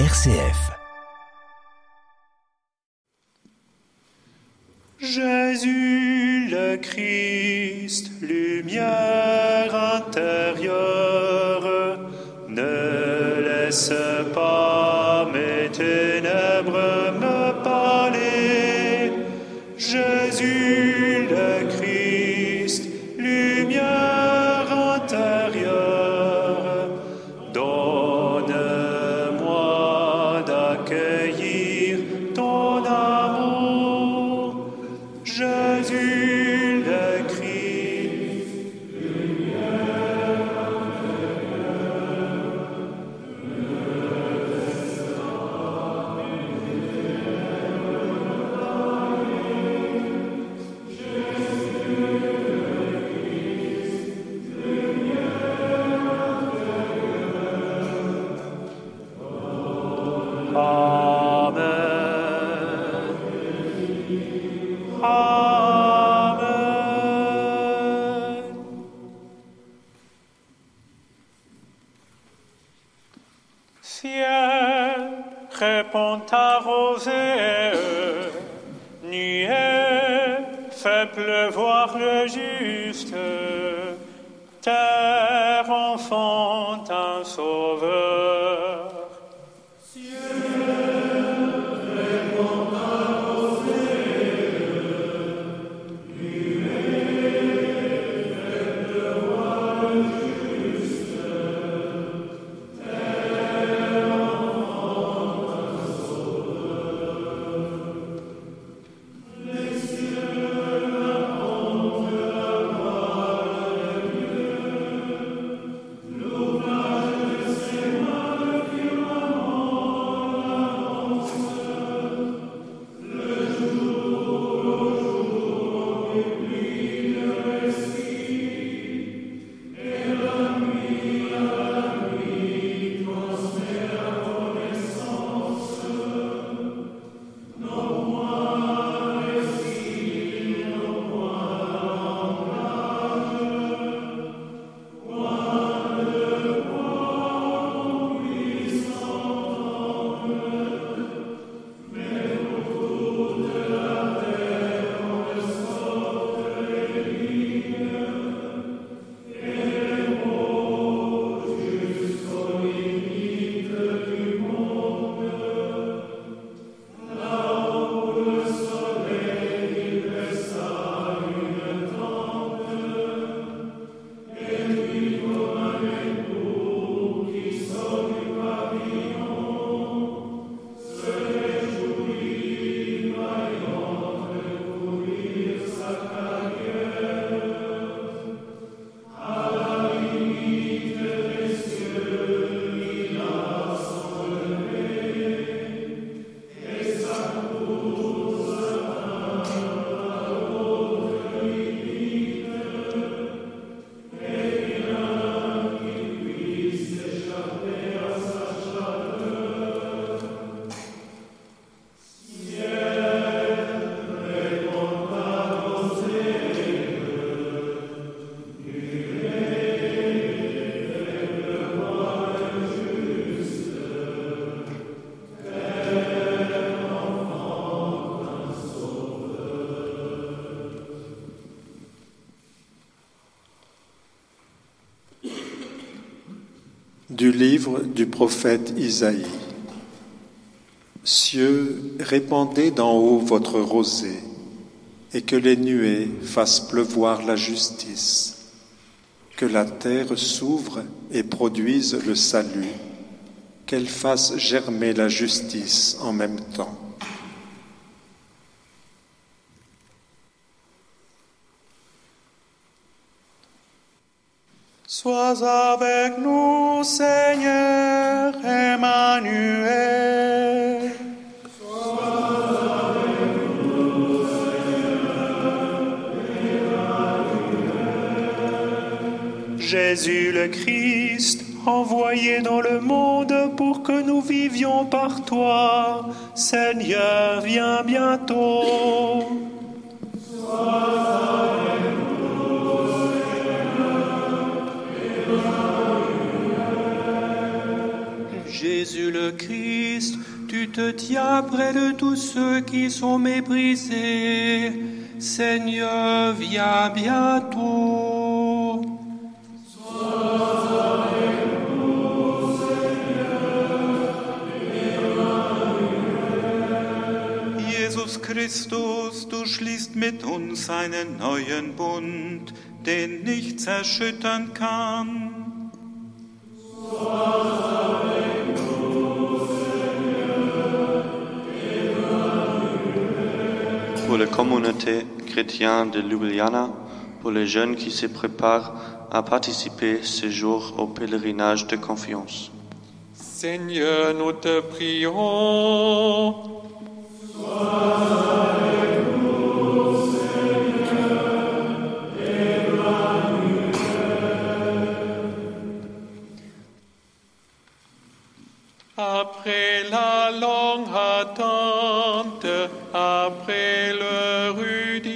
RCF. Jésus le Christ, lumière intérieure, ne laisse pas mes réponds ta rosée, nuée, fais pleuvoir le juste, terre enfante un sauveur. Du livre du prophète Isaïe. Cieux, répandez d'en haut votre rosée, et que les nuées fassent pleuvoir la justice, que la terre s'ouvre et produise le salut, qu'elle fasse germer la justice en même temps. Sois avec nous, Seigneur Emmanuel. Jésus le Christ, envoyé dans le monde pour que nous vivions par toi, Seigneur, viens bientôt. Le Christ, tu te tiens près de tous ceux qui sont méprisés. Seigneur, viens bientôt. Jesus Christus, du schließt mit uns einen neuen Bund, den nichts erschüttern kann. Communauté chrétienne de Ljubljana, pour les jeunes qui se préparent à participer ce jour au pèlerinage de confiance. Seigneur, nous te prions. Après après le rude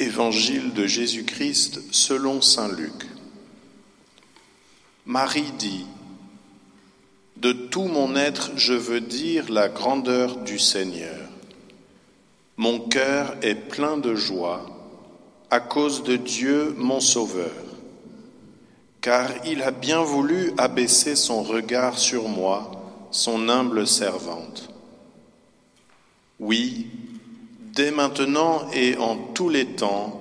Évangile de Jésus-Christ selon Saint Luc. Marie dit, De tout mon être je veux dire la grandeur du Seigneur. Mon cœur est plein de joie à cause de Dieu mon Sauveur, car il a bien voulu abaisser son regard sur moi, son humble servante. Oui, Dès maintenant et en tous les temps,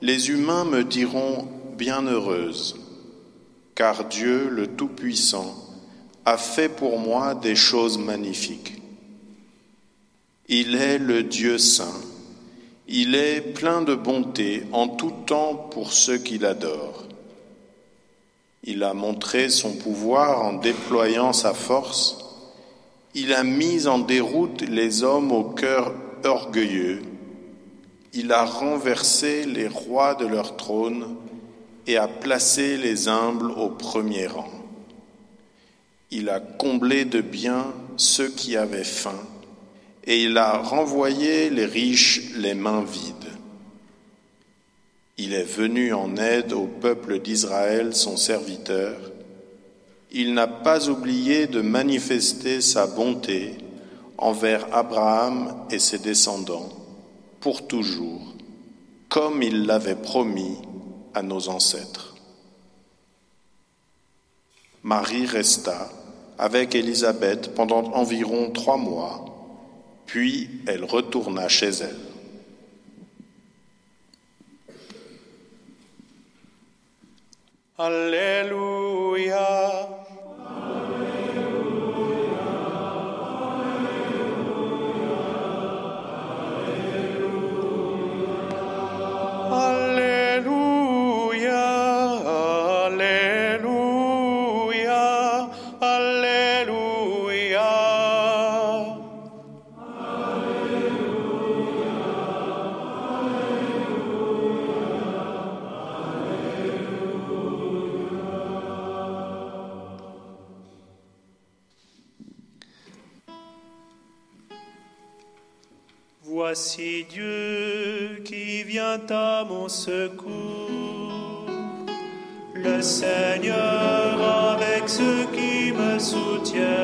les humains me diront bienheureuse, car Dieu le Tout-Puissant a fait pour moi des choses magnifiques. Il est le Dieu saint, il est plein de bonté en tout temps pour ceux qui l'adorent. Il a montré son pouvoir en déployant sa force, il a mis en déroute les hommes au cœur orgueilleux, il a renversé les rois de leur trône et a placé les humbles au premier rang. Il a comblé de biens ceux qui avaient faim et il a renvoyé les riches les mains vides. Il est venu en aide au peuple d'Israël, son serviteur. Il n'a pas oublié de manifester sa bonté envers Abraham et ses descendants pour toujours, comme il l'avait promis à nos ancêtres. Marie resta avec Élisabeth pendant environ trois mois, puis elle retourna chez elle. Alléluia. Voici Dieu qui vient à mon secours. Le Seigneur avec ceux qui me soutiennent.